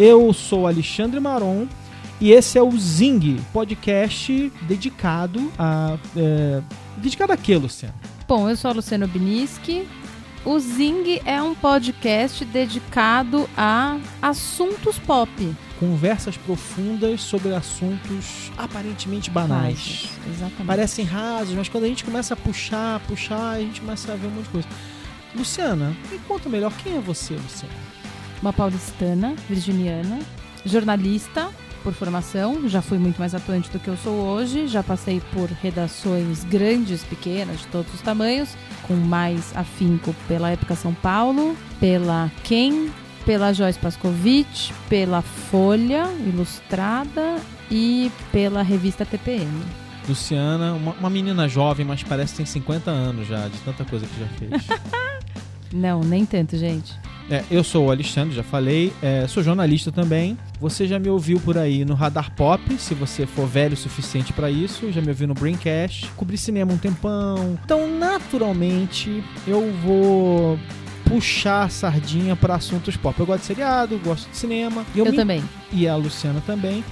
Eu sou Alexandre Maron e esse é o Zing, podcast dedicado a. É, dedicado a quê, Luciano? Bom, eu sou a Luciano Biniski. O Zing é um podcast dedicado a assuntos pop. Conversas profundas sobre assuntos aparentemente banais. Rasos, exatamente. Parecem rasos, mas quando a gente começa a puxar, puxar, a gente começa a ver um monte de coisa. Luciana, me conta melhor quem é você, Luciana? Uma paulistana, virginiana, jornalista por formação, já fui muito mais atuante do que eu sou hoje, já passei por redações grandes, pequenas, de todos os tamanhos, com mais afinco pela Época São Paulo, pela Quem, pela Joyce Pascovitch, pela Folha Ilustrada e pela revista TPM. Luciana, uma, uma menina jovem, mas parece que tem 50 anos já, de tanta coisa que já fez. Não, nem tanto, gente. É, eu sou o Alexandre, já falei, é, sou jornalista também. Você já me ouviu por aí no Radar Pop, se você for velho o suficiente para isso. Já me ouviu no Braincast. Cobri cinema um tempão. Então, naturalmente, eu vou puxar a sardinha para assuntos pop. Eu gosto de seriado, gosto de cinema. Eu, me- também. E a Luciana também.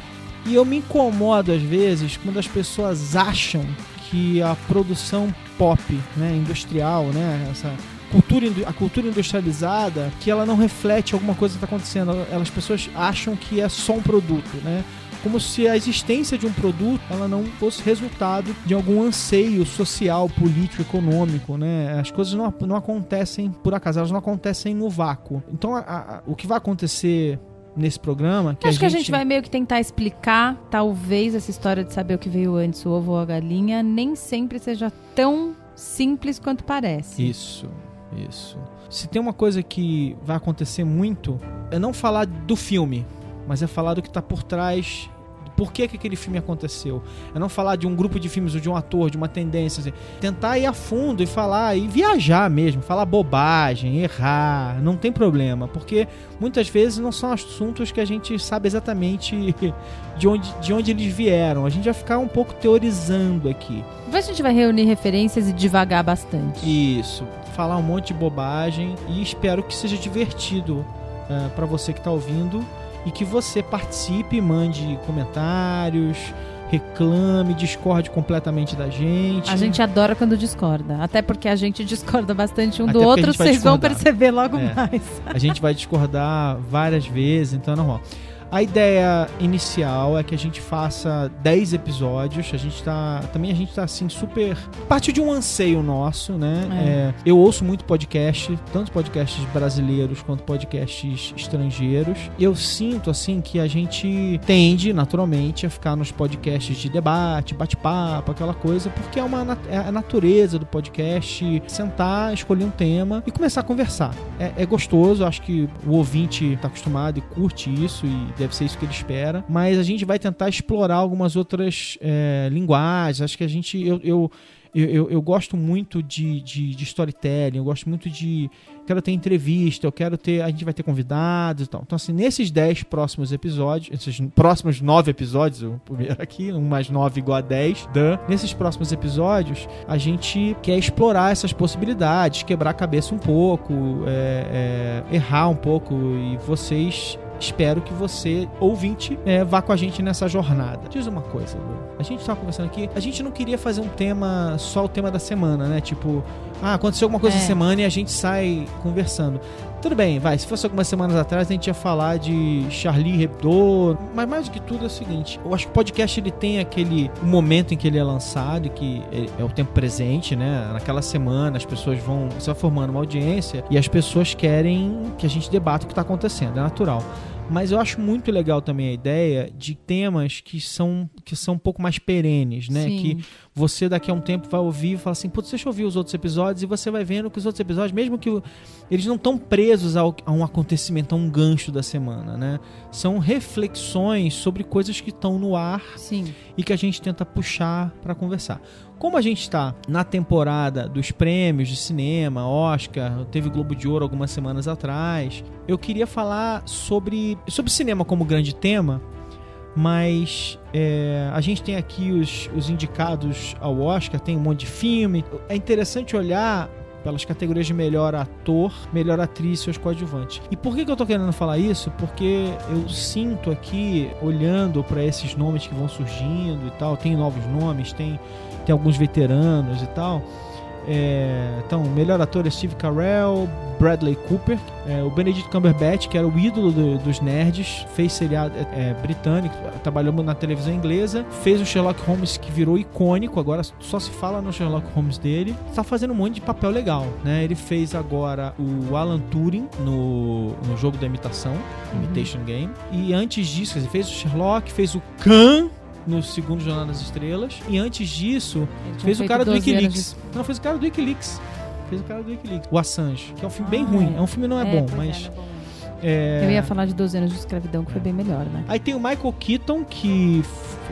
E eu me incomodo às vezes quando as pessoas acham que a produção pop, né, industrial, né, essa cultura, a cultura industrializada, que ela não reflete alguma coisa que está acontecendo. Elas, as pessoas acham que é só um produto, né? Como se a existência de um produto ela não fosse resultado de algum anseio social, político, econômico, né? As coisas não, não acontecem por acaso, elas não acontecem no vácuo. Então, a- a- o que vai acontecer nesse programa, que Acho a que a gente gente vai meio que tentar explicar, talvez essa história de saber o que veio antes, o ovo ou a galinha, nem sempre seja tão simples quanto parece. Isso, isso. Se tem uma coisa que vai acontecer muito, é não falar do filme, mas é falar do que tá por trás. Por que, que aquele filme aconteceu? É não falar de um grupo de filmes ou de um ator, de uma tendência. assim. Tentar ir a fundo e falar, e viajar mesmo, falar bobagem, errar, não tem problema. Porque muitas vezes não são assuntos que a gente sabe exatamente de onde, de onde eles vieram. A gente vai ficar um pouco teorizando aqui. Depois a gente vai reunir referências e devagar bastante. Isso, falar um monte de bobagem e espero que seja divertido para pra você que tá ouvindo e que você participe, mande comentários, reclame, discorde completamente da gente. A gente adora quando discorda. Até porque a gente discorda bastante um Até do outro, vocês vão perceber logo É. mais. A gente vai discordar várias vezes, então é normal. A ideia inicial é que a gente faça 10 episódios. A gente tá. Também a gente tá assim, super. Parte de um anseio nosso, né? É. É, eu ouço muito podcast, tanto podcasts brasileiros quanto podcasts estrangeiros. Eu sinto, assim, que a gente tende, naturalmente, a ficar nos podcasts de debate, bate-papo, aquela coisa, porque é, uma, é a natureza do podcast sentar, escolher um tema e começar a conversar. É, é gostoso, acho que o ouvinte tá acostumado e curte isso e deve ser isso que ele espera. Mas a gente vai tentar explorar algumas outras é, linguagens. Acho que a gente. Eu, eu, eu, eu- eu gosto muito de, de, de storytelling, eu gosto muito de. Quero ter entrevista, eu quero ter. A gente vai ter convidados e tal. Então, assim, nesses 10 próximos episódios, esses próximos 9 episódios, o primeiro aqui, um mais 9 igual a 10, dan, nesses próximos episódios, a gente quer explorar essas possibilidades, quebrar a cabeça um pouco, é, é, errar um pouco e vocês espero que você, ouvinte, é, vá com a gente nessa jornada. Diz uma coisa, Lu. A gente tava conversando aqui, a gente não queria fazer um tema, só o tema da semana, né? Tipo, ah, aconteceu alguma coisa É. essa semana e a gente sai conversando. Tudo bem, vai. Se fosse algumas semanas atrás, a gente ia falar de Charlie Hebdo. Mas mais do que tudo é o seguinte: eu acho que o podcast ele tem aquele momento em que ele é lançado, que é, é o tempo presente, né? Naquela semana, as pessoas vão. Você vai formando uma audiência e as pessoas querem que a gente debata o que está acontecendo. É natural. Mas eu acho muito legal também a ideia de temas que são, que são um pouco mais perenes, né? Sim. Que você daqui a um tempo vai ouvir e falar assim, putz, deixa eu ouvir os outros episódios e você vai vendo que os outros episódios, mesmo que o- eles não estão presos ao- a um acontecimento, a um gancho da semana, né? São reflexões sobre coisas que estão no ar Sim. e que a gente tenta puxar para conversar. Como a gente está na temporada dos prêmios de cinema, Oscar, teve Globo de Ouro algumas semanas atrás, eu queria falar sobre, sobre cinema como grande tema, mas é, a gente tem aqui os, os indicados ao Oscar, tem um monte de filme. É interessante olhar pelas categorias de melhor ator, melhor atriz e seus coadjuvantes. E por que, que eu tô querendo falar isso? Porque eu sinto aqui, olhando para esses nomes que vão surgindo e tal, tem novos nomes, tem, tem alguns veteranos e tal. É, então, melhor ator é Steve Carell, Bradley Cooper, é, o Benedict Cumberbatch, que era o ídolo do, dos nerds, fez seriado é, britânico, trabalhou na televisão inglesa, fez o Sherlock Holmes que virou icônico, agora só se fala no Sherlock Holmes dele, está fazendo um monte de papel legal, né? Ele fez agora o Alan Turing no, no jogo da imitação, Imitation Game, e antes disso, ele fez o Sherlock, fez o Khan no segundo Jornal das Estrelas. E antes disso, fez o cara do Wikileaks. De... Não, fez o cara do Wikileaks. Fez o cara do Wikileaks. O Assange, que é um filme ah, bem ruim. É. é um filme não é, é bom, mas. É, é. É... Eu ia falar de 12 anos de escravidão, que foi bem melhor, né? Aí tem o Michael Keaton, que.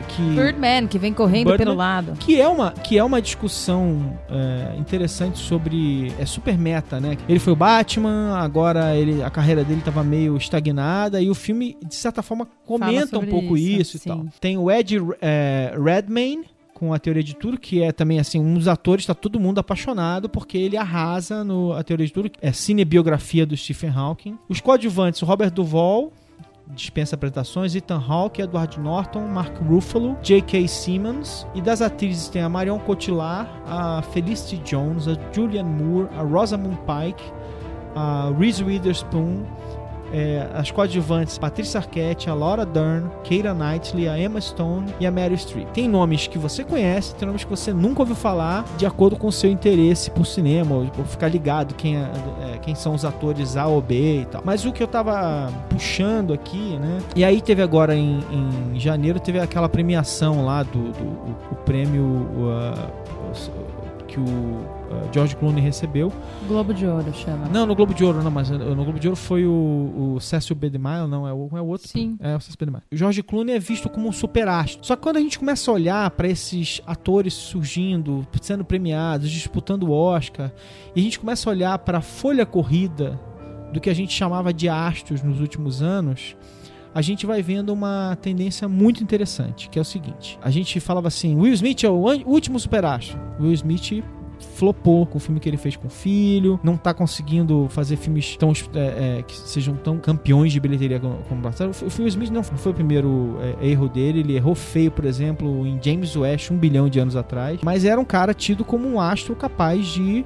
que Birdman, que vem correndo Birdman, pelo lado. Que é uma, que é uma discussão é, interessante sobre. É super meta, né? Ele foi o Batman, agora ele, a carreira dele estava meio estagnada, e o filme, de certa forma, comenta um pouco isso, isso e tal. Tem o Ed é, Redmayne com a teoria de tudo, que é também assim, um dos atores está todo mundo apaixonado porque ele arrasa no a teoria de tudo, é cinebiografia do Stephen Hawking. Os coadjuvantes, o Robert Duvall, dispensa apresentações, Ethan Hawke, Edward Norton, Mark Ruffalo, J.K. Simmons. E das atrizes tem a Marion Cotillard, a Felicity Jones, a Julianne Moore, a Rosamund Pike, a Reese Witherspoon, é, as coadjuvantes Patrícia Arquette, a Laura Dern, Keira Knightley, a Emma Stone e a Mary Streep. Tem nomes que você conhece, tem nomes que você nunca ouviu falar, de acordo com o seu interesse por cinema, ou, ficar ligado quem, é, é, quem são os atores A ou B e tal. Mas o que eu tava puxando aqui, né? E aí teve agora em, em janeiro, teve aquela premiação lá do, do o, o prêmio. Uh, que o George Clooney recebeu. Globo de Ouro chama. Não, no Globo de Ouro não, mas no Globo de Ouro foi o, o Cecil B. DeMille, não, é o, é o outro. Sim. É o Cecil B. DeMille. O George Clooney é visto como um superastro. Só que quando a gente começa a olhar para esses atores surgindo, sendo premiados, disputando o Oscar, e a gente começa a olhar para a folha corrida do que a gente chamava de astros nos últimos anos, a gente vai vendo uma tendência muito interessante, que é o seguinte: a gente falava assim, Will Smith é o último superastro. Will Smith flopou com o filme que ele fez com o filho, não tá conseguindo fazer filmes tão é, é, que sejam tão campeões de bilheteria como, como o, o filme Smith não foi o primeiro é, erro dele, ele errou feio, por exemplo, em James West um bilhão de anos atrás, mas era um cara tido como um astro capaz de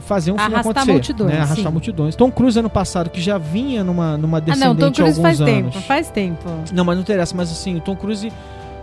fazer um filme Arrastar acontecer. Multidões, né? Arrastar sim. multidões. Tom Cruise ano passado, que já vinha numa, numa descendente ah, não, Tom Cruise há alguns faz anos. Tempo, faz tempo. Não, mas não interessa. Mas assim, o Tom Cruise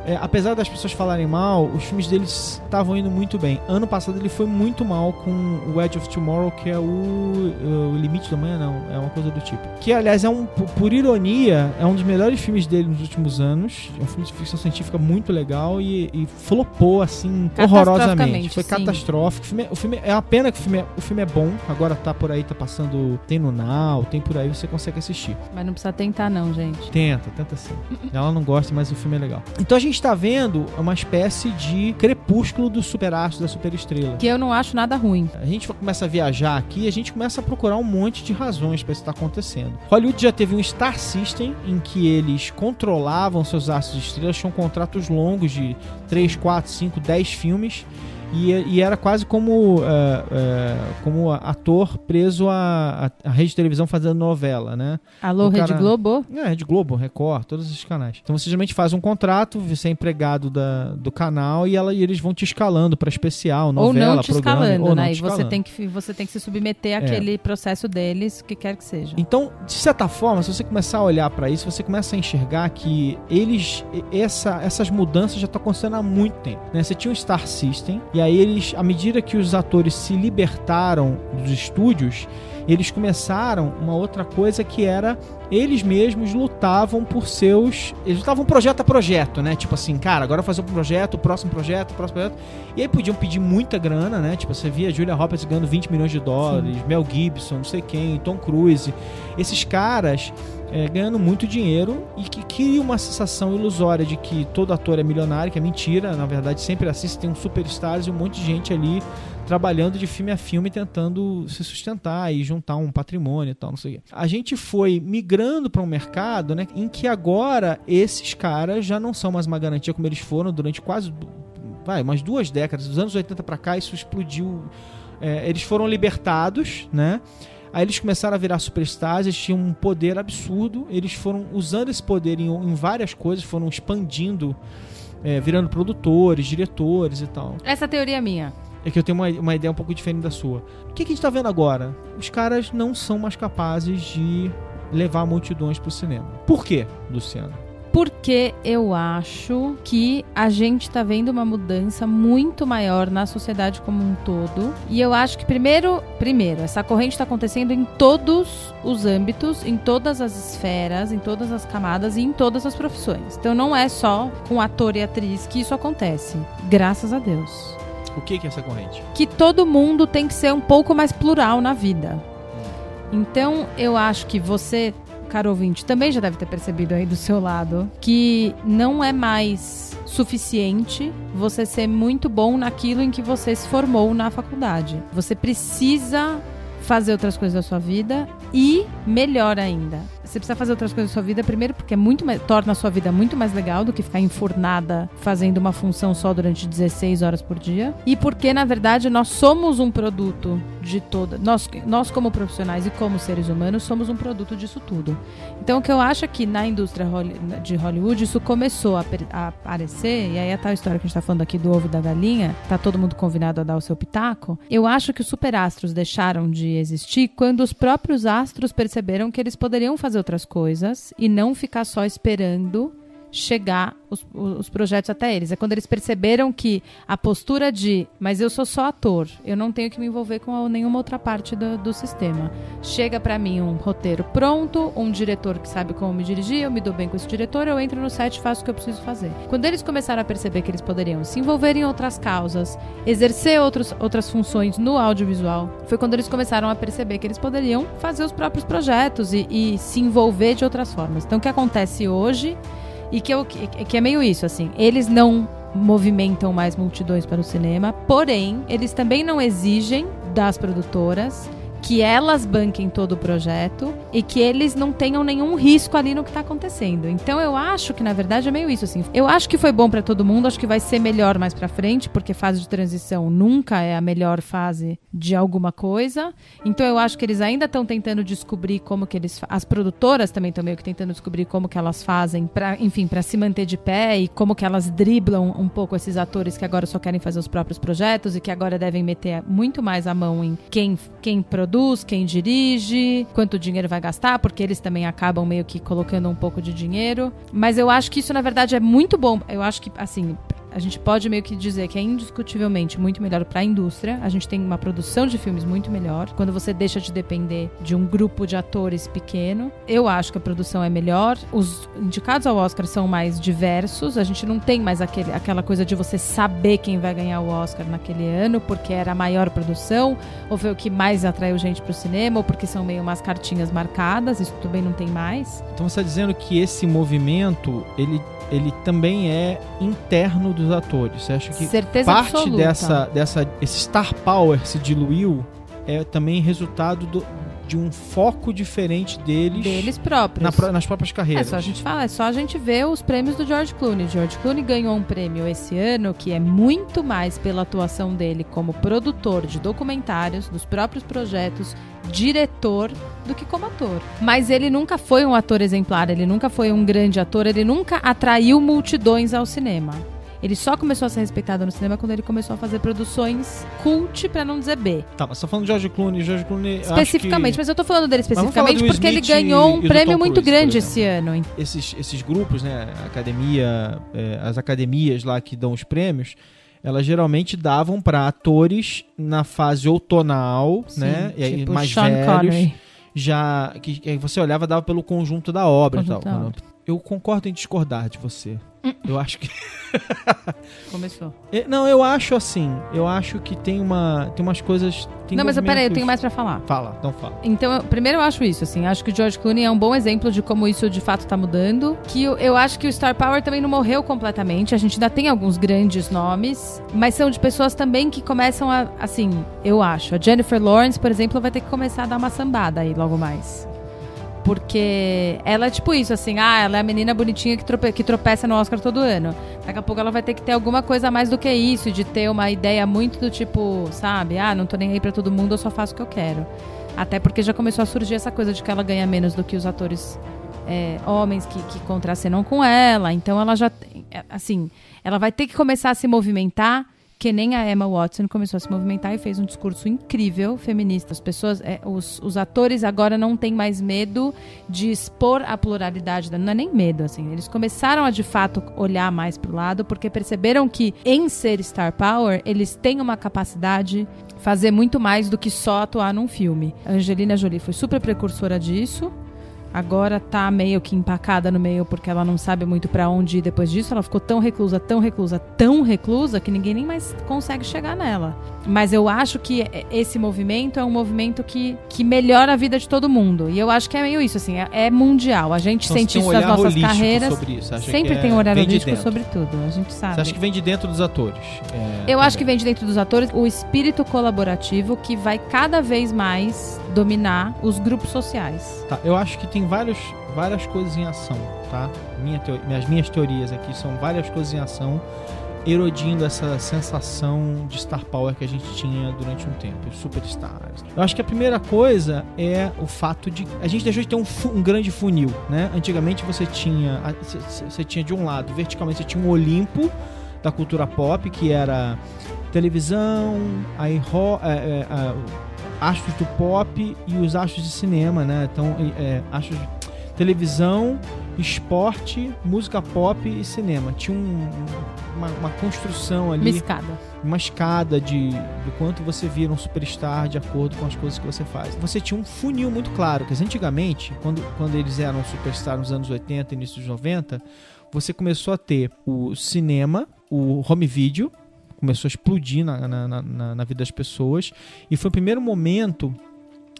é, apesar das pessoas falarem mal, os filmes deles estavam indo muito bem. Ano passado ele foi muito mal com o Edge of Tomorrow, que é o, o Limite do Amanhã, não, é uma coisa do tipo. Que, aliás, é um, por ironia, é um dos melhores filmes dele nos últimos anos. É um filme de ficção científica muito legal e, e flopou, assim, horrorosamente. Foi sim. catastrófico. O filme, é, o filme, é uma pena que o filme é, o filme é bom, agora tá por aí, tá passando, tem no Now, tem por aí, você consegue assistir. Mas não precisa tentar não, gente. Tenta, tenta sim. Ela não gosta, mas o filme é legal. Então a gente está vendo uma espécie de crepúsculo do superastro, da superestrela. Que eu não acho nada ruim. A gente começa a viajar aqui a gente começa a procurar um monte de razões para isso estar tá acontecendo. Hollywood já teve um Star System em que eles controlavam seus astros de estrelas, tinham contratos longos de 3, 4, 5, 10 filmes e, e, era quase como, uh, uh, como ator preso à, à, rede de televisão fazendo novela, né? Alô, Rede Globo? É, Rede Globo, Record, todos esses canais. Então você geralmente faz um contrato, você é empregado da, do canal e, ela, e eles vão te escalando para especial, novela, ou não te programa, escalando, ou não né? Te escalando. E você tem, que, você tem que se submeter àquele é. processo deles, que quer que seja. Então, de certa forma, se você começar a olhar para isso, você começa a enxergar que eles, essa, essas mudanças já estão acontecendo há muito tempo. Né? Você tinha um Star System e aí eles, à medida que os atores se libertaram dos estúdios, eles começaram uma outra coisa que era eles mesmos lutavam por seus. Eles lutavam projeto a projeto, né? Tipo assim, cara, agora fazer um projeto, o próximo projeto, o próximo projeto. E aí podiam pedir muita grana, né? Tipo, você via Julia Roberts ganhando 20 milhões de dólares, Sim. Mel Gibson, não sei quem, Tom Cruise. Esses caras é, ganhando muito dinheiro e que cria uma sensação ilusória de que todo ator é milionário, que é mentira. Na verdade, sempre você tem um superstars e um monte de gente ali trabalhando de filme a filme, tentando se sustentar e juntar um patrimônio e tal, não sei o quê. A gente foi migrando para um mercado né, em que agora esses caras já não são mais uma garantia como eles foram durante quase vai, umas duas décadas, dos anos 80 para cá, isso explodiu É, eles foram libertados, né? Aí eles começaram a virar superstars, eles tinham um poder absurdo, eles foram usando esse poder em, em várias coisas, foram expandindo, é, virando produtores, diretores e tal. Essa teoria é minha. É que eu tenho uma, uma ideia um pouco diferente da sua. O que, que a gente tá vendo agora? Os caras não são mais capazes de levar multidões pro cinema. Por quê, Luciano? Porque eu acho que a gente está vendo uma mudança muito maior na sociedade como um todo. E eu acho que primeiro, primeiro, essa corrente está acontecendo em todos os âmbitos, em todas as esferas, em todas as camadas e em todas as profissões. Então não é só com ator e atriz que isso acontece. Graças a Deus. O que, que é essa corrente? Que todo mundo tem que ser um pouco mais plural na vida. Então, eu acho que você, caro ouvinte, também já deve ter percebido aí do seu lado que não é mais suficiente você ser muito bom naquilo em que você se formou na faculdade. Você precisa fazer outras coisas da sua vida e, melhor ainda, você precisa fazer outras coisas da sua vida, primeiro porque é muito mais, torna a sua vida muito mais legal do que ficar enfurnada fazendo uma função só durante 16 horas por dia. E porque, na verdade, nós somos um produto de toda. Nós, nós como profissionais e como seres humanos, somos um produto disso tudo. Então, o que eu acho é que na indústria de Hollywood, isso começou a, a aparecer, e aí a tal história que a gente tá falando aqui do ovo e da galinha, tá todo mundo convidado a dar o seu pitaco. Eu acho que os superastros deixaram de existir quando os próprios astros perceberam que eles poderiam fazer outras coisas e não ficar só esperando chegar os, os, projetos até eles. É quando eles perceberam que a postura de, mas eu sou só ator, eu não tenho que me envolver com nenhuma outra parte do, do sistema. Chega para mim um roteiro pronto, um diretor que sabe como me dirigir, eu me dou bem com esse diretor, eu entro no set e faço o que eu preciso fazer. Quando eles começaram a perceber que eles poderiam se envolver em outras causas, exercer outros, outras funções no audiovisual, foi quando eles começaram a perceber que eles poderiam fazer os próprios projetos e, e se envolver de outras formas. Então, o que acontece hoje e que, eu, que, é meio isso, assim. Eles não movimentam mais multidões para o cinema, porém, eles também não exigem das produtoras que elas banquem todo o projeto e que eles não tenham nenhum risco ali no que está acontecendo. Então eu acho que na verdade é meio isso assim. Eu acho que foi bom para todo mundo, acho que vai ser melhor mais para frente, porque fase de transição nunca é a melhor fase de alguma coisa. Então eu acho que eles ainda estão tentando descobrir como que eles as produtoras também estão meio que tentando descobrir como que elas fazem para, enfim, para se manter de pé e como que elas driblam um pouco esses atores que agora só querem fazer os próprios projetos e que agora devem meter muito mais a mão em quem quem produz produz, quem dirige, quanto dinheiro vai gastar, porque eles também acabam meio que colocando um pouco de dinheiro. Mas eu acho que isso, na verdade, é muito bom. Eu acho que, assim, a gente pode meio que dizer que é indiscutivelmente muito melhor para a indústria. A gente tem uma produção de filmes muito melhor. Quando você deixa de depender de um grupo de atores pequeno, eu acho que a produção é melhor. Os indicados ao Oscar são mais diversos. A gente não tem mais aquele, aquela coisa de você saber quem vai ganhar o Oscar naquele ano, porque era a maior produção, ou foi o que mais atraiu gente para o cinema, ou porque são meio umas cartinhas marcadas. Isso também não tem mais. Então você está dizendo que esse movimento ele ele também é interno dos atores. Você acha que Certeza parte absoluta. dessa, dessa esse star power se diluiu é também resultado do, de um foco diferente deles, deles próprios. Na, nas próprias carreiras. É só a gente falar, é só a gente ver os prêmios do George Clooney. George Clooney ganhou um prêmio esse ano que é muito mais pela atuação dele como produtor de documentários, dos próprios projetos, diretor do que como ator. Mas ele nunca foi um ator exemplar, ele nunca foi um grande ator, ele nunca atraiu multidões ao cinema. Ele só começou a ser respeitado no cinema quando ele começou a fazer produções cult, para não dizer B. Tá, mas você tá falando de George Clooney, George Clooney... Especificamente, que... mas eu tô falando dele especificamente porque ele ganhou um prêmio muito grande esse ano. Esses, esses grupos, né, academia, é, as academias lá que dão os prêmios, elas geralmente davam para atores na fase outonal, Sim, né, tipo mais Sean velhos. Connery. Já que, que você olhava dava pelo conjunto da obra Conjunto e tal. da obra. Eu concordo em discordar de você. Eu acho que Começou. Não, eu acho assim. Eu acho que tem uma. Tem umas coisas. Tem não, mas peraí, eu tenho mais pra falar. Fala, então fala. Então, eu- primeiro eu acho isso, assim, acho que o George Clooney é um bom exemplo de como isso de fato tá mudando, que eu, eu acho que o Star Power também não morreu completamente, a gente ainda tem alguns grandes nomes, mas são de pessoas também que começam a, assim, eu acho, a Jennifer Lawrence, por exemplo, vai ter que começar a dar uma sambada aí logo mais. Porque ela é tipo isso, assim, ah, ela é a menina bonitinha que, trope que tropeça no Oscar todo ano. Daqui a pouco ela vai ter que ter alguma coisa a mais do que isso, de ter uma ideia muito do tipo, sabe, ah, não tô nem aí pra todo mundo, eu só faço o que eu quero. Até porque já começou a surgir essa coisa de que ela ganha menos do que os atores é, homens que, que contracenam com ela. Então ela já, assim, ela vai ter que começar a se movimentar que nem a Emma Watson começou a se movimentar e fez um discurso incrível feminista. As pessoas, é, os, os atores agora não têm mais medo de expor a pluralidade, não é nem medo, assim. Eles começaram a de fato olhar mais para o lado porque perceberam que em ser star power eles têm uma capacidade fazer muito mais do que só atuar num filme. A Angelina Jolie foi super precursora disso. Agora tá meio que empacada no meio porque ela não sabe muito para onde ir depois disso. Ela ficou tão reclusa, tão reclusa, tão reclusa que ninguém nem mais consegue chegar nela. Mas eu acho que esse movimento é um movimento que, que melhora a vida de todo mundo. E eu acho que é meio isso, assim, é, é mundial. A gente Então, sente um isso nas nossas carreiras. sobre isso. Acha Sempre que tem é- um olhar de holístico dentro. sobre tudo, a gente sabe. Você acha que vem de dentro dos atores? É, Eu acho que também. vem de dentro dos atores o espírito colaborativo que vai cada vez mais dominar os grupos sociais. Tá, eu acho que tem vários, várias coisas em ação, tá? Minha teo- As minhas teorias aqui são várias coisas em ação erodindo essa sensação de star power que a gente tinha durante um tempo, superstars. Eu acho que a primeira coisa é o fato de a gente deixou de ter um, um grande funil, né? Antigamente você tinha você tinha de um lado, verticalmente você tinha um Olimpo da cultura pop que era televisão, aí ro- é, é, é, astros do pop e os astros de cinema, né? Então, é, astros de televisão, esporte, música pop e cinema. Tinha um- uma, uma construção Uma ali, escada. uma escada de do quanto você vira um superstar de acordo com as coisas que você faz. Você tinha um funil muito claro, que antigamente, quando, quando eles eram superstar nos anos 80 e início dos 90, você começou a ter o cinema, o home video, começou a explodir na, na, na- na- vida das pessoas, e foi o primeiro momento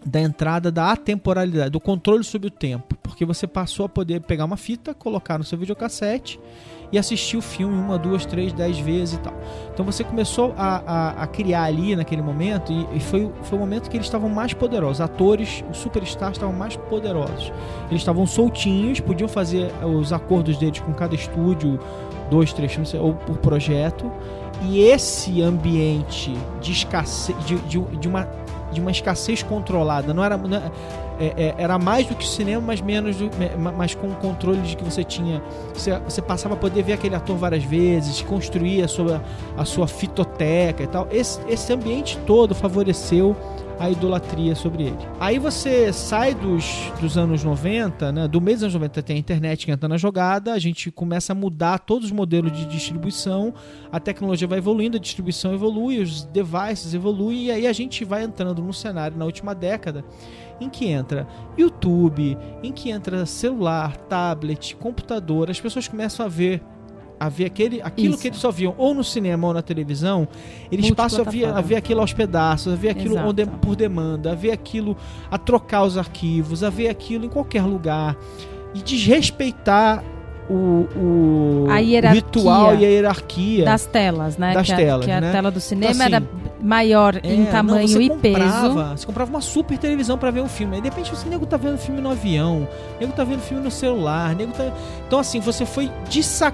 da entrada da atemporalidade, do controle sobre o tempo, porque você passou a poder pegar uma fita, colocar no seu videocassete e assistir o filme uma, duas, três, dez vezes e tal. Então você começou a, a, a criar ali naquele momento e, e foi, foi o momento que eles estavam mais poderosos. Atores, os superstars estavam mais poderosos. Eles estavam soltinhos, podiam fazer os acordos deles com cada estúdio, dois, três ou por projeto. E esse ambiente de escassez, de, de, de uma de uma escassez controlada. Não era, não é- é- é- era mais do que o cinema, mas menos, do, mas com o controle de que você tinha. Você, você passava a poder ver aquele ator várias vezes, construir a sua, a sua fitoteca e tal. Esse, esse ambiente todo favoreceu a idolatria sobre ele. Aí você sai dos, dos anos 90, né? Do meio dos anos 90 tem a internet que entra na jogada, a gente começa a mudar todos os modelos de distribuição, a tecnologia vai evoluindo, a distribuição evolui, os devices evoluem, e aí a gente vai entrando num cenário na última década em que entra YouTube, em que entra celular, tablet, computador, as pessoas começam a ver a ver aquele, aquilo Isso. que eles só viam ou no cinema ou na televisão, eles passam a ver, a ver aquilo aos pedaços, a ver aquilo Exato. on de- por demanda, a ver aquilo, a trocar os arquivos, a ver aquilo em qualquer lugar e desrespeitar o, o A ritual e a hierarquia. Das telas, né? Das que a, telas, que a né? tela do cinema Então, assim, era maior em É, tamanho não, você e peso. comprava, Você comprava uma super televisão pra ver um filme. Aí de repente você nego tá vendo filme no avião, nego tá vendo filme no celular, nego tá. Então, assim, você foi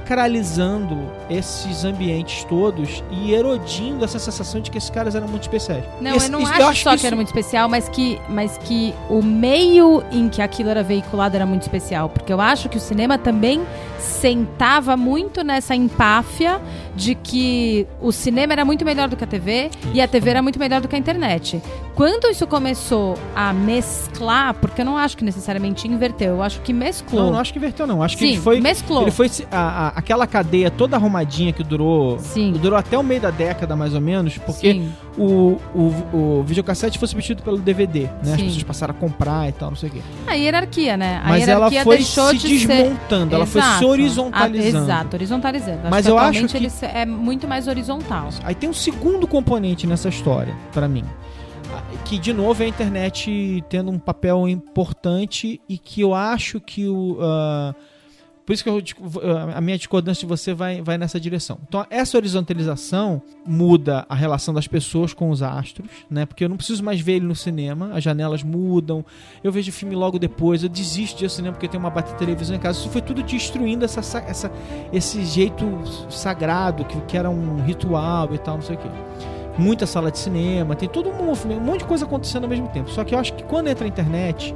desacralizando esses ambientes todos e erodindo essa sensação de que esses caras eram muito especiais. Não, Esse- eu não isso- acho, só que, isso- era muito especial, mas que, mas que o meio em que aquilo era veiculado era muito especial. Porque eu acho que o cinema também sentava muito nessa empáfia de que o cinema era muito melhor do que a TV e a TV era muito melhor do que a internet. Quando isso começou a mesclar, porque eu não acho que necessariamente inverteu, eu acho que mesclou. Não, não acho que inverteu, não. Acho que Sim, ele foi. mesclou. Ele foi se- a- a- aquela cadeia toda arrumadinha que durou. Sim. Durou até o meio da década, mais ou menos, porque Sim. o, o, o videocassete foi substituído pelo DVD, né? As Sim. pessoas passaram a comprar e tal, não sei o quê. A hierarquia, né? A Mas ela hierarquia foi deixou se de ser desmontando, ela foi se Exato. horizontalizando. Ah, exato, horizontalizando. Acho Mas que eu acho que- se- é muito mais horizontal. Aí tem um segundo componente nessa história, pra mim. Ah, Que, de novo, é a internet tendo um papel importante e que eu acho que o, ah, Por isso que eu, a minha discordância de você vai, vai nessa direção. Então, essa horizontalização muda a relação das pessoas com os astros, né? Porque eu não preciso mais ver ele no cinema, as janelas mudam, eu vejo o filme logo depois, eu desisto de cinema porque tem uma bateria televisão em casa. Isso foi tudo destruindo essa, essa, esse jeito sagrado que, que era um ritual e tal, não sei o quê muita sala de cinema, tem todo um, um monte de coisa acontecendo ao mesmo tempo. Só que eu acho que quando entra a internet,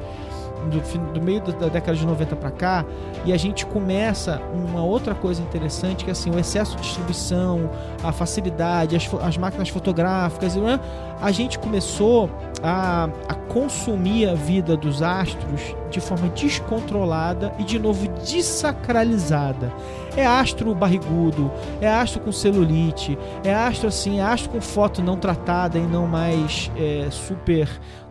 do, do meio da década de 90 para cá, e a gente começa uma outra coisa interessante, que é assim, o excesso de distribuição, a facilidade, as, as máquinas fotográficas, né? a gente começou a, a consumir a vida dos astros de forma descontrolada e, de novo, desacralizada. É astro barrigudo, é astro com celulite, é astro assim, é astro com foto não tratada e não mais é, super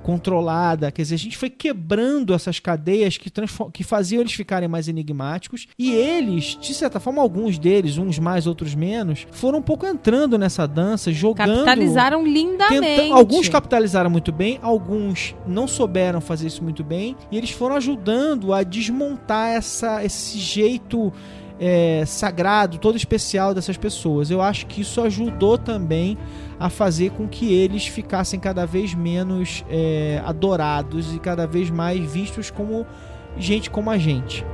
controlada. Quer dizer, a gente foi quebrando essas cadeias que, que faziam eles ficarem mais enigmáticos. E eles, de certa forma, alguns deles, uns mais, outros menos, foram um pouco entrando nessa dança, jogando. Capitalizaram lindamente. alguns capitalizaram muito bem, alguns não souberam fazer isso muito bem. E eles foram ajudando a desmontar essa, esse jeito é, sagrado, todo especial dessas pessoas. Eu acho que isso ajudou também a fazer com que eles ficassem cada vez menos é, adorados e cada vez mais vistos como gente como a gente.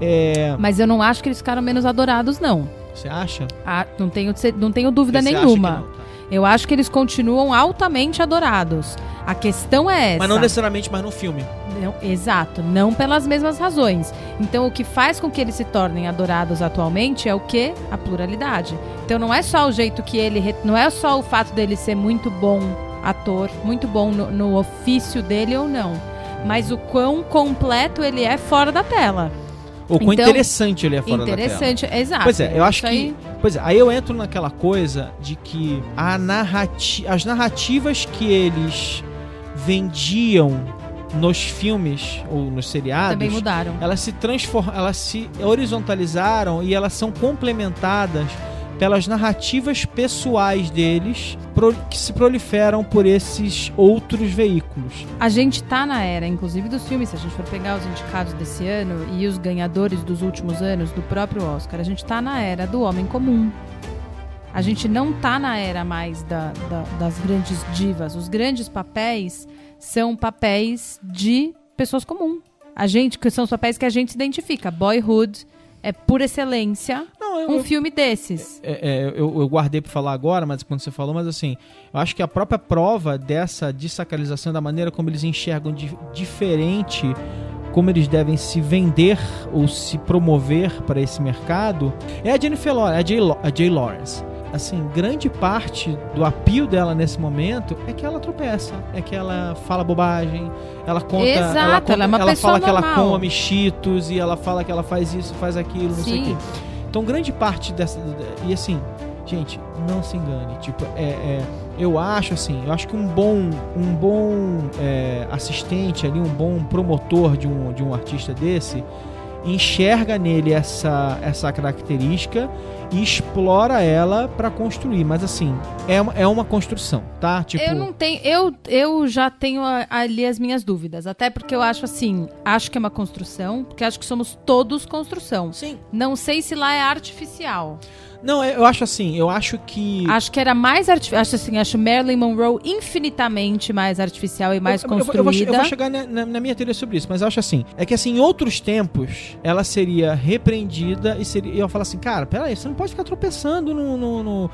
É... Mas eu não acho que eles ficaram menos adorados, não. Você acha? Ah, não tenho, não tenho dúvida Você nenhuma. Eu acho que eles continuam altamente adorados. A questão é essa. Mas não necessariamente mais no filme. Não, exato, não pelas mesmas razões. Então, o que faz com que eles se tornem adorados atualmente é o que? A pluralidade. Então, não é só o jeito que ele. Não é só o fato dele ser muito bom ator, muito bom no, no ofício dele ou não, mas o quão completo ele é fora da tela. O quão então, interessante ele é fora da tela. Interessante, exato. Pois é, eu acho aí... que. Pois é, aí eu entro naquela coisa de que a narrati as narrativas que eles vendiam nos filmes ou nos seriados também mudaram. Elas se transformam, elas se horizontalizaram e elas são complementadas pelas narrativas pessoais deles que se proliferam por esses outros veículos. A gente tá na era, inclusive dos filmes, se a gente for pegar os indicados desse ano e os ganhadores dos últimos anos do próprio Oscar, a gente tá na era do homem comum. A gente não tá na era mais da, da, das grandes divas. Os grandes papéis são papéis de pessoas comuns. A gente, que são os papéis que a gente se identifica. Boyhood é por excelência Não, eu, um filme desses. É, é, eu, eu, guardei para falar agora, mas quando você falou, mas assim, eu acho que a própria prova dessa dessacralização da maneira como eles enxergam di diferente como eles devem se vender ou se promover para esse mercado é a Jennifer Lawrence, a Jay Lawrence assim, grande parte do apio dela nesse momento é que ela tropeça, é que ela fala bobagem, ela conta, Exato, ela, conta, ela, é uma ela fala normal. que ela come cheetos e ela fala que ela faz isso, faz aquilo, não Sim. sei o quê. Então, grande parte dessa e assim, gente, não se engane, tipo, é, é eu acho assim, eu acho que um bom, um bom é, assistente ali, um bom promotor de um, de um artista desse enxerga nele essa, essa característica e explora ela para construir. Mas assim, é uma, é uma construção, tá? Tipo... Eu não tenho. Eu, eu já tenho ali as minhas dúvidas. Até porque eu acho assim, acho que é uma construção, porque acho que somos todos construção. Sim. Não sei se lá é artificial. Não, eu acho assim, eu acho que. Acho que era mais artificial. Acho assim, acho Marilyn Monroe infinitamente mais artificial e mais eu, construída. Eu, eu, vou, eu, vou, chegar na, na, na, minha teoria sobre isso, mas eu acho assim. É que assim, em outros tempos, ela seria repreendida e seria. Eu falo assim, cara, peraí, você não pode ficar tropeçando no, no, no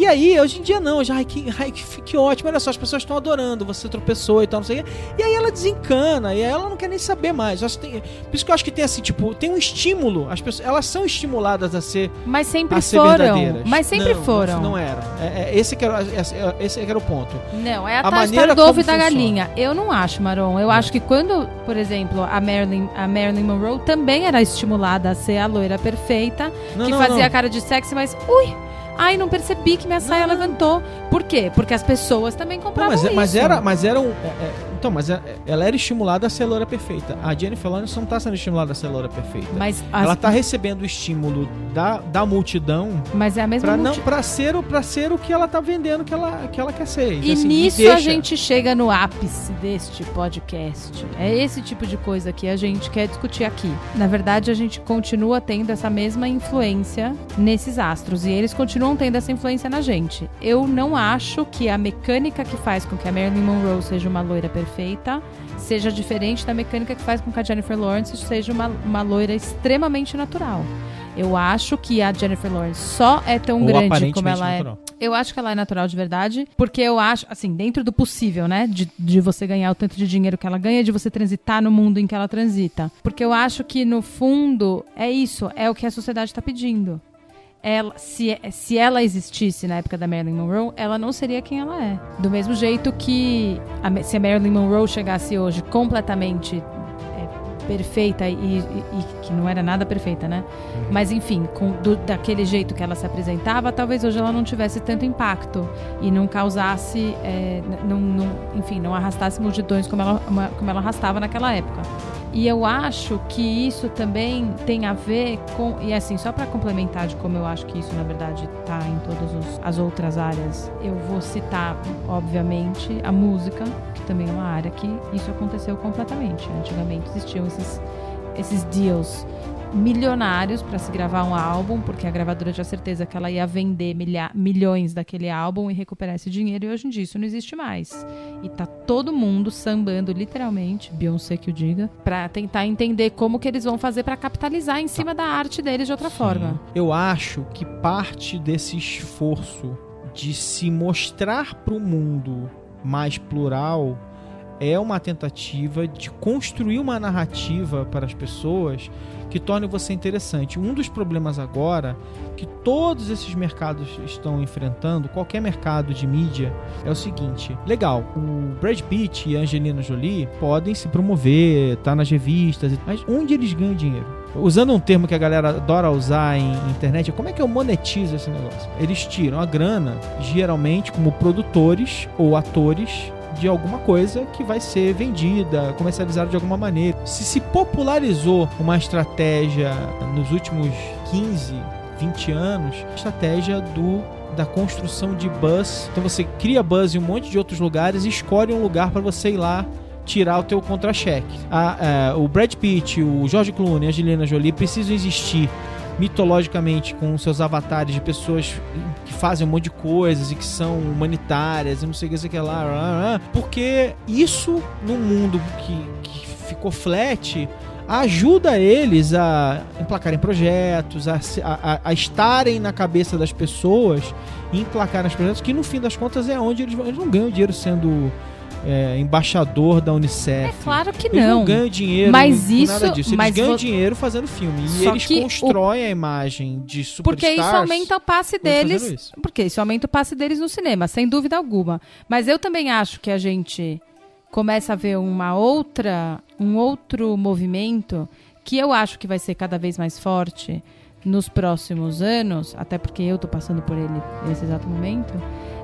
e aí, hoje em dia não, já, ai, que, ai, que, que ótimo, olha só, as pessoas estão adorando, você tropeçou e tal, não sei o quê. E aí ela desencana, e aí ela não quer nem saber mais. Tem, por isso que eu acho que tem assim, tipo, tem um estímulo, as pessoas, elas são estimuladas a ser Mas sempre foram. Mas sempre não, foram. Não, não era. É, é, esse, que era esse, esse que era o ponto. Não, é a, a maneira do ovo e da galinha. Eu não acho, Maron. Eu acho que quando, por exemplo, a Marilyn, a Marilyn Monroe também era estimulada a ser a loira perfeita, não, que fazia a cara de sexy, mas ui, Ai, não percebi que minha saia levantou. Por quê? Porque as pessoas também compravam não, mas, isso. Mas era, mas era um, é, é, Então, mas é- ela era estimulada a ser loira perfeita. A Jennifer Lawrence não tá sendo estimulada a ser loira perfeita. Mas, as- Ela tá recebendo o estímulo da, da multidão mas é a mesma pra, não, multi- pra, ser, o- pra ser o que ela tá vendendo que ela, que ela quer ser. E assim, nisso deixa. a gente chega no ápice deste podcast. É esse tipo de coisa que a gente quer discutir aqui. Na verdade, a gente continua tendo essa mesma influência nesses astros e eles continuam tendo essa influência na gente. Eu não acho que a mecânica que faz com que a Marilyn Monroe seja uma loira perfeita seja diferente da mecânica que faz com que a Jennifer Lawrence seja uma, uma loira extremamente natural. Eu acho que a Jennifer Lawrence só é tão Ou grande como ela é natural. eu acho que ela é natural de verdade, porque eu acho, assim, dentro do possível, né? De, de você ganhar o tanto de dinheiro que ela ganha, de você transitar no mundo em que ela transita. Porque eu acho que, no fundo, é isso, é o que a sociedade está pedindo. Ela, se, se ela existisse na época da Marilyn Monroe, ela não seria quem ela é. Do mesmo jeito que a- se a Marilyn Monroe chegasse hoje completamente é, perfeita e, e- e que não era nada perfeita, né? Mas enfim, com, do- daquele jeito que ela se apresentava, talvez hoje ela não tivesse tanto impacto e não causasse, é, não, não- enfim, não arrastasse multidões como ela, como ela arrastava naquela época. E eu acho que isso também tem a ver com. E assim, só para complementar de como eu acho que isso, na verdade, tá em todas as outras áreas, eu vou citar, obviamente, a música, que também é uma área que isso aconteceu completamente. Antigamente existiam esses, esses deals milionários para se gravar um álbum, porque a gravadora tinha certeza que ela ia vender milha- milhões daquele álbum e recuperar esse dinheiro, e hoje em dia isso não existe mais. E tá todo mundo sambando, literalmente, Beyoncé que o diga, pra tentar entender como que eles vão fazer pra capitalizar em cima da arte deles de outra forma. Eu acho que parte desse esforço de se mostrar para o mundo mais plural é uma tentativa de construir uma narrativa para as pessoas que torne você interessante. Um dos problemas agora que todos esses mercados estão enfrentando, qualquer mercado de mídia, é o seguinte: legal, o Brad Pitt e a Angelina Jolie podem se promover, tá nas revistas, mas onde eles ganham dinheiro? Usando um termo que a galera adora usar em internet, é como é que eu monetizo esse negócio? Eles tiram a grana, geralmente como produtores ou atores de alguma coisa que vai ser vendida, comercializada de alguma maneira. Se se popularizou uma estratégia nos últimos 15, 20 anos, a estratégia do da construção de buzz. Então você cria buzz em um monte de outros lugares e escolhe um lugar para você ir lá tirar o teu contra-cheque. A- o Brad Pitt, o George Clooney, a Angelina Jolie precisam existir mitologicamente com seus avatares de pessoas que fazem um monte de coisas e que são humanitárias e não sei o que, sei que lá, porque isso no mundo que, que ficou flat ajuda eles a emplacarem projetos, a, a- a- estarem na cabeça das pessoas e emplacarem os projetos, que no fim das contas é onde eles, eles não ganham dinheiro sendo é, embaixador da Unicef. É claro que Eles não não. ganham dinheiro Mas isso- nada disso. Eles mas ganham vo- dinheiro fazendo filme. E Só eles que o- constroem a imagem de superstars. Porque isso aumenta o passe deles. isso. Porque isso aumenta o passe deles no cinema, sem dúvida alguma. Mas eu também acho que a gente começa a ver uma outra, um outro movimento que eu acho que vai ser cada vez mais forte nos próximos anos, até porque eu tô passando por ele nesse exato momento,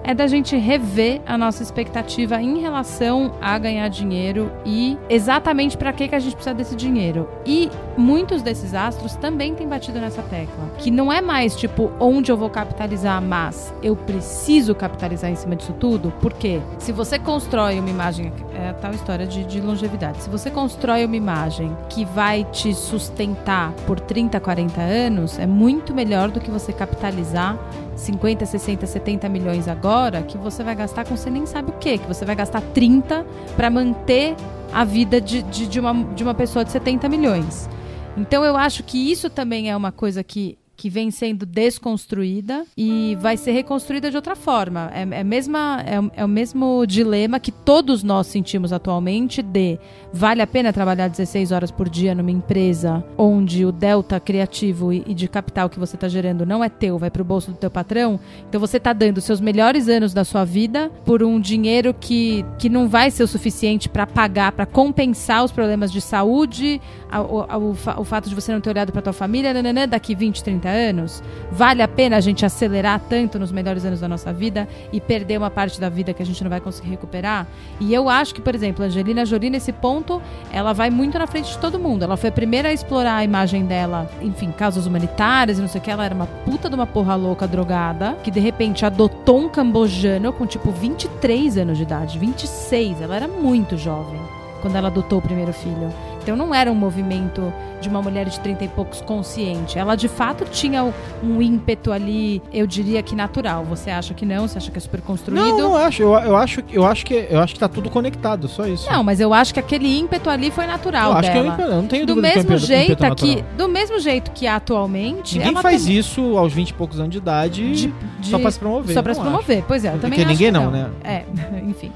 é da gente rever a nossa expectativa em relação a ganhar dinheiro e exatamente para que que a gente precisa desse dinheiro. E muitos desses astros também têm batido nessa tecla, que não é mais tipo onde eu vou capitalizar, mas eu preciso capitalizar em cima disso tudo, porque se você constrói uma imagem, é a tal história de, de longevidade, se você constrói uma imagem que vai te sustentar por 30, 40 anos, é muito melhor do que você capitalizar 50, 60, 70 milhões agora, que você vai gastar com você nem sabe o quê, que você vai gastar 30 para manter a vida de, de, de uma, de uma pessoa de 70 milhões. Então eu acho que isso também é uma coisa que, que vem sendo desconstruída e vai ser reconstruída de outra forma. É, é, mesma, é, o- é o mesmo dilema que todos nós sentimos atualmente de vale a pena trabalhar 16 horas por dia numa empresa onde o delta criativo e, e de capital que você está gerando não é teu, vai para o bolso do teu patrão. Então você está dando seus melhores anos da sua vida por um dinheiro que, que não vai ser o suficiente para pagar, para compensar os problemas de saúde, a- o, a- o o fato de você não ter olhado para tua família, nananã, daqui 20, 30 30 anos? Vale a pena a gente acelerar tanto nos melhores anos da nossa vida e perder uma parte da vida que a gente não vai conseguir recuperar? E eu acho que, por exemplo, a Angelina Jolie, nesse ponto, ela vai muito na frente de todo mundo. Ela foi a primeira a explorar a imagem dela, enfim, causas humanitárias e não sei o que. Ela era uma puta de uma porra louca drogada, que de repente adotou um cambojano com tipo 23 anos de idade, 26. Ela era muito jovem quando ela adotou o primeiro filho. Então não era um movimento de uma mulher de 30 e poucos consciente. Ela de fato tinha um ímpeto ali, eu diria que natural. Você acha que não? Você acha que é super construído? Não, não acho. Eu, eu acho, eu acho que eu acho que tá tudo conectado, só isso. Não, mas eu acho que aquele ímpeto ali foi natural eu acho dela. que eu, não tenho do dúvida que é mesmo ímpeto- jeito ímpeto natural. do mesmo jeito que atualmente, Ninguém faz também- isso aos 20 e poucos anos de idade de- de- só pra se promover. Só pra se não acho. promover. Pois é, eu também Porque ninguém que não, né? É, enfim.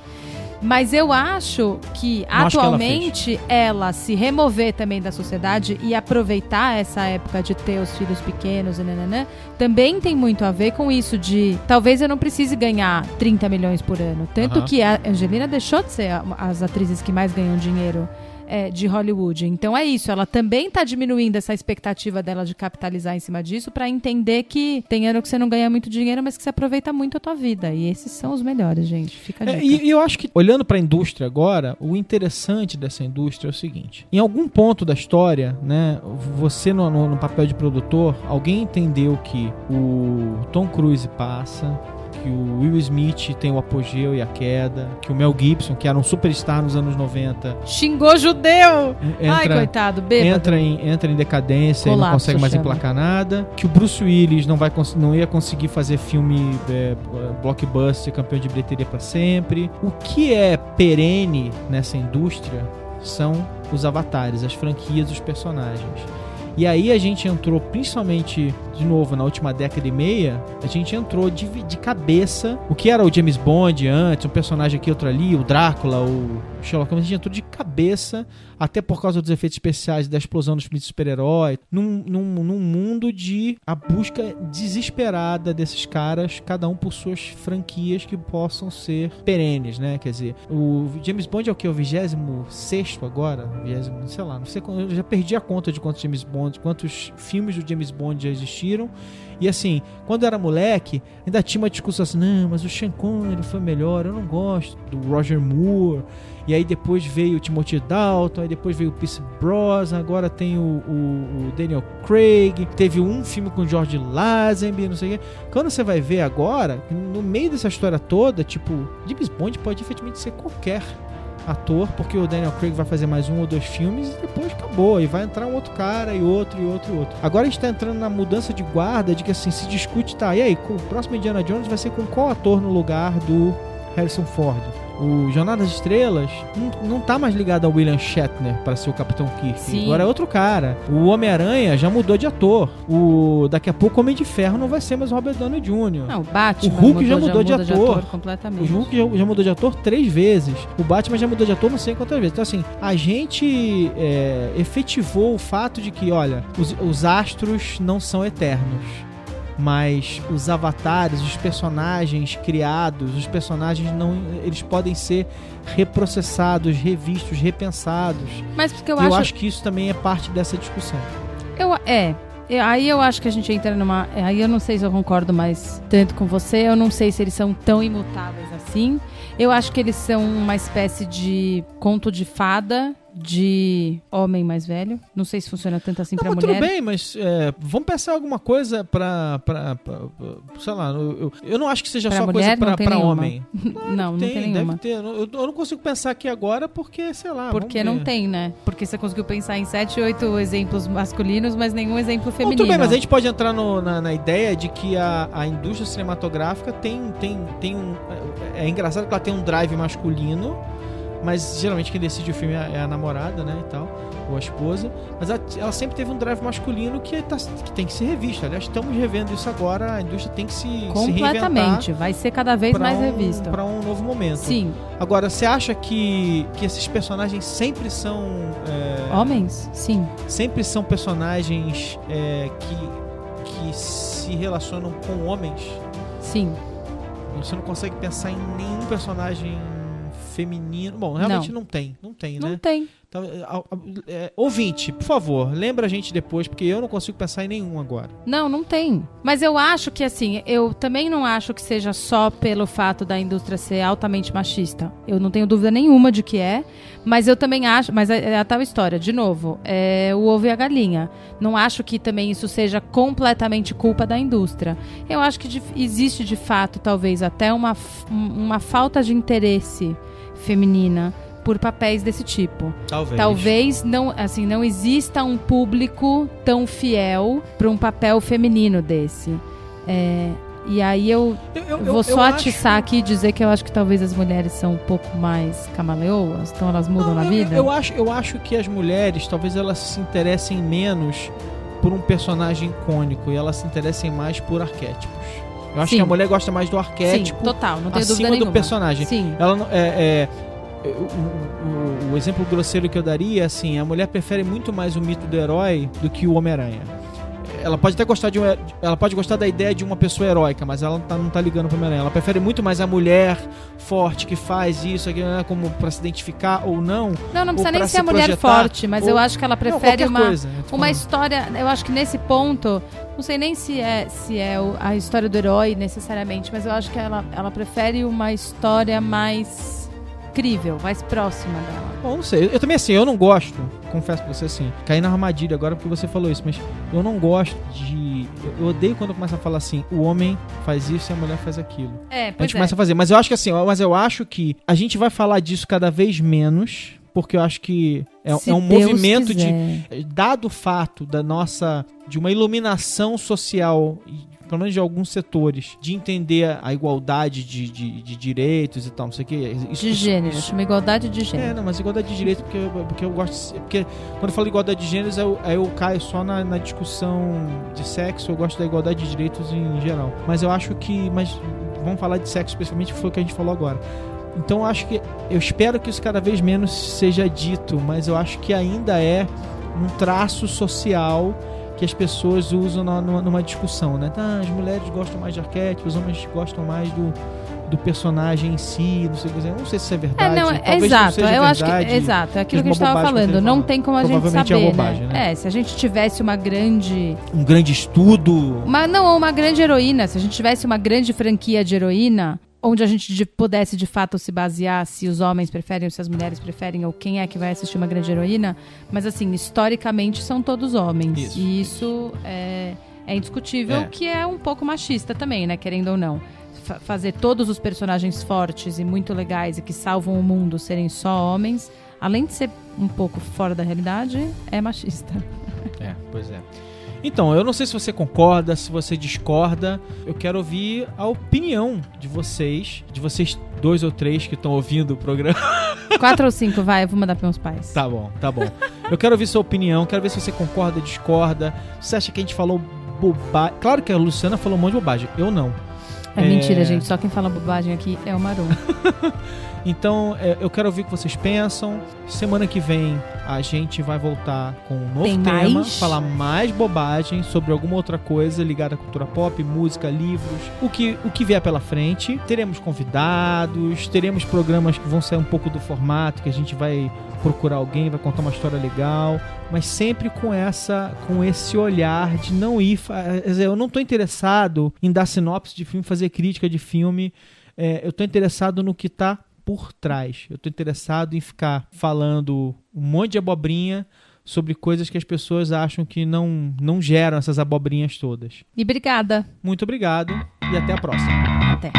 Mas eu acho que Não acho que ela atualmente ela, se remover também da sociedade e aproveitar essa época de ter os filhos pequenos e nananã, também tem muito a ver com isso de talvez eu não precise ganhar 30 milhões por ano. Tanto Aham. que a Angelina deixou de ser a- as atrizes que mais ganham dinheiro é, de Hollywood. Então é isso, ela também tá diminuindo essa expectativa dela de capitalizar em cima disso pra entender que tem ano que você não ganha muito dinheiro, mas que você aproveita muito a tua vida. E esses são os melhores, gente. Fica É, e, e eu acho que, olhando para a indústria agora, o interessante dessa indústria é o seguinte: em algum ponto da história, né, você no, no- no papel de produtor, alguém entendeu que o Tom Cruise passa. Que o Will Smith tem o apogeu e a queda. Que o Mel Gibson, que era um superstar nos anos 90, Xingou judeu! Ai, entra, coitado, bêbado. entra, em, entra em decadência e não Colapso, consegue mais chama. emplacar nada. Que o Bruce Willis não, vai, não ia conseguir fazer filme é, blockbuster, campeão de bilheteria pra sempre. O que é perene nessa indústria são os avatares, as franquias, os personagens. E aí a gente entrou, principalmente, de novo, na última década e meia, a gente entrou de, de cabeça. O que era o James Bond antes, um personagem aqui, outro ali, o Drácula, o Sherlock Holmes, a gente entrou de cabeça, até por causa dos efeitos especiais da explosão dos filmes de super-herói, num, num, num mundo de a busca desesperada desses caras, cada um por suas franquias que possam ser perenes, né? Quer dizer, o James Bond é o que? O 26 agora? 20, sei lá, não sei. Eu já perdi a conta de quantos James Bond, quantos filmes do James Bond já existiram. E assim, quando era moleque, ainda tinha uma discussão assim, não, mas o Sean Connery foi melhor, eu não gosto do Roger Moore. E aí depois veio o Timothy Dalton, aí depois veio o Pierce Brosnan, agora tem o, o- o Daniel Craig, teve um filme com o George Lazenby, não sei o quê. Quando você vai ver agora, no meio dessa história toda, tipo, James Bond pode efetivamente ser qualquer ator, porque o Daniel Craig vai fazer mais um ou dois filmes e depois acabou. E vai entrar um outro cara, e outro, e outro, e outro. Agora a gente tá entrando na mudança de guarda de que assim, se discute, tá, e aí, o próximo Indiana Jones vai ser com qual ator no lugar do Harrison Ford? O Jornada das Estrelas não, não tá mais ligado ao William Shatner para ser o Capitão Kirk. Sim. Agora é outro cara. O Homem-Aranha já mudou de ator. O daqui a pouco o Homem de Ferro não vai ser mais o Robert Downey Jr. Não, o Batman O Hulk já mudou de muda ator. completamente. O Hulk já, já mudou de ator três vezes. O Batman já mudou de ator não sei quantas vezes. Então, assim, a gente é, efetivou o fato de que, olha, os, os astros não são eternos. Mas os avatares, os personagens criados, os personagens não. Eles podem ser reprocessados, revistos, repensados. Mas porque eu, eu acho, acho que isso também é parte dessa discussão. Eu, é. Eu- aí eu acho que a gente entra numa. é, Aí eu não sei se eu concordo mais tanto com você. Eu não sei se eles são tão imutáveis assim. Eu acho que eles são uma espécie de conto de fada de homem mais velho. Não sei se funciona tanto assim Não, mas mulher. tudo bem, mas é, vamos pensar alguma coisa pra- sei lá, eu, eu, não acho que seja Pra só mulher, coisa não nenhuma. homem. não, não tem, tem, nenhuma. ter. Eu, eu não consigo pensar aqui agora porque, sei lá. Porque não tem, né? Porque você conseguiu pensar em sete, oito exemplos masculinos, mas nenhum exemplo Não, feminino. tudo bem, mas a gente pode entrar no- na, na ideia de que a, a indústria cinematográfica tem, tem, tem um. É, é engraçado que ela tem um drive masculino, mas geralmente quem decide o filme é é a namorada, né? E tal, ou a esposa. Mas ela, ela sempre teve um drive masculino que, tá- que tem que ser revisto. Aliás, estamos revendo isso agora, a indústria tem que se, se Completamente. Vai ser cada vez mais um, revista. Pra um novo momento. Sim. Agora, você acha que, que esses personagens sempre são. é, Homens? Sim. sempre são personagens é, que, que se relacionam com homens. Sim. Você não consegue pensar em nenhum personagem feminino. Bom, realmente não, tem, não tem, Não né? tem. Tá, é, ouvinte, por favor, lembra a gente depois, porque eu não consigo pensar em nenhum agora. Não, não tem. Mas eu acho que, assim, eu também não acho que seja só pelo fato da indústria ser altamente machista. Eu não tenho dúvida nenhuma de que é. Mas eu também acho. Mas é, é a tal história, de novo, é o ovo e a galinha. Não acho que também isso seja completamente culpa da indústria. Eu acho que de, existe, de fato, talvez até uma, uma falta de interesse feminina por papéis desse tipo. Talvez. Talvez não, assim, não exista um público tão fiel para um papel feminino desse. É, e aí eu, eu, eu vou só atiçar acho... aqui e dizer que eu acho que talvez as mulheres são um pouco mais camaleoas, então elas mudam não, na vida. Eu, acho, eu acho que as mulheres talvez elas se interessem menos por um personagem icônico e elas se interessem mais por arquétipos. Eu acho Sim. que a mulher gosta mais do arquétipo Sim, total, não tenho acima dúvida do personagem. Sim. Ela é, é o, o, o, exemplo grosseiro que eu daria é assim: a mulher prefere muito mais o mito do herói do que o Homem-Aranha. Ela pode até gostar de um, ela pode gostar da ideia de uma pessoa heróica, mas ela não tá, não tá ligando pro Homem-Aranha. Ela prefere muito mais a mulher forte que faz isso, aqui, né, como para se identificar ou não. Não, não precisa nem ser a mulher forte, mas ou, eu acho que ela prefere não, uma, coisa, uma história. Eu acho que nesse ponto, não sei nem se é se é a história do herói necessariamente, mas eu acho que ela, ela prefere uma história mais incrível, mais próxima dela. Bom, não sei. Eu também, assim, eu não gosto, confesso pra você, assim, caí na armadilha agora porque você falou isso, mas eu não gosto de. Eu odeio quando começa a falar assim: o homem faz isso e a mulher faz aquilo. É, pois A gente é. começa a fazer. Mas eu acho que assim, mas eu acho que a gente vai falar disso cada vez menos porque eu acho que é, é um Deus movimento quiser. de dado o fato da nossa de uma iluminação social pelo menos de alguns setores, de entender a igualdade de, de, de direitos e tal, não sei o que. Isso, de gênero, isso, chama igualdade de gênero. É, não, mas igualdade de direitos porque, porque eu gosto. Porque quando eu falo igualdade de gêneros, eu, eu caio só na, na discussão de sexo, eu gosto da igualdade de direitos em geral. Mas eu acho que. Mas vamos falar de sexo especificamente, que foi o que a gente falou agora. Então eu acho que. Eu espero que isso cada vez menos seja dito, mas eu acho que ainda é um traço social que as pessoas usam na, numa, numa, discussão, né? Tá, as mulheres gostam mais de arquétipos, os homens gostam mais do, do personagem em si, não sei Não sei se isso é verdade. É, não, exato. Não eu verdade, acho que exato, é aquilo que a gente estava falando. Não tem como a gente é saber, é bobagem, né? né? É, se a gente tivesse uma grande um grande estudo, uma não, uma grande heroína, se a gente tivesse uma grande franquia de heroína, onde a gente de, pudesse de fato se basear se os homens preferem ou se as mulheres preferem ou quem é que vai assistir uma grande heroína, mas assim, historicamente são todos homens. Isso. E isso é, é indiscutível é. que é um pouco machista também, né, querendo ou não. F fazer todos os personagens fortes e muito legais e que salvam o mundo serem só homens, além de ser um pouco fora da realidade, é machista. É, pois é. Então, eu não sei se você concorda, se você discorda. Eu quero ouvir a opinião de vocês, de vocês dois ou três que estão ouvindo o programa. Quatro ou cinco, vai, eu vou mandar para meus pais. Tá bom, tá bom. Eu quero ouvir sua opinião, quero ver se você concorda, discorda. Você acha que a gente falou bobagem? Claro que a Luciana falou um monte de bobagem, eu não. É, é... mentira, gente. Só quem fala bobagem aqui é o Marum. Então, é, eu quero ouvir o que vocês pensam. Semana que vem a gente vai voltar com um novo Tem tema, mais? falar mais bobagem sobre alguma outra coisa ligada à cultura pop, música, livros, o que, o que vier pela frente. Teremos convidados, teremos programas que vão sair um pouco do formato, que a gente vai procurar alguém, vai contar uma história legal, mas sempre com essa com esse olhar de não ir, eu não estou interessado em dar sinopse de filme, fazer crítica de filme. É, eu estou interessado no que está por trás. Eu estou interessado em ficar falando um monte de abobrinha sobre coisas que as pessoas acham que não, não geram essas abobrinhas todas. E obrigada. Muito obrigado e até a próxima. Até.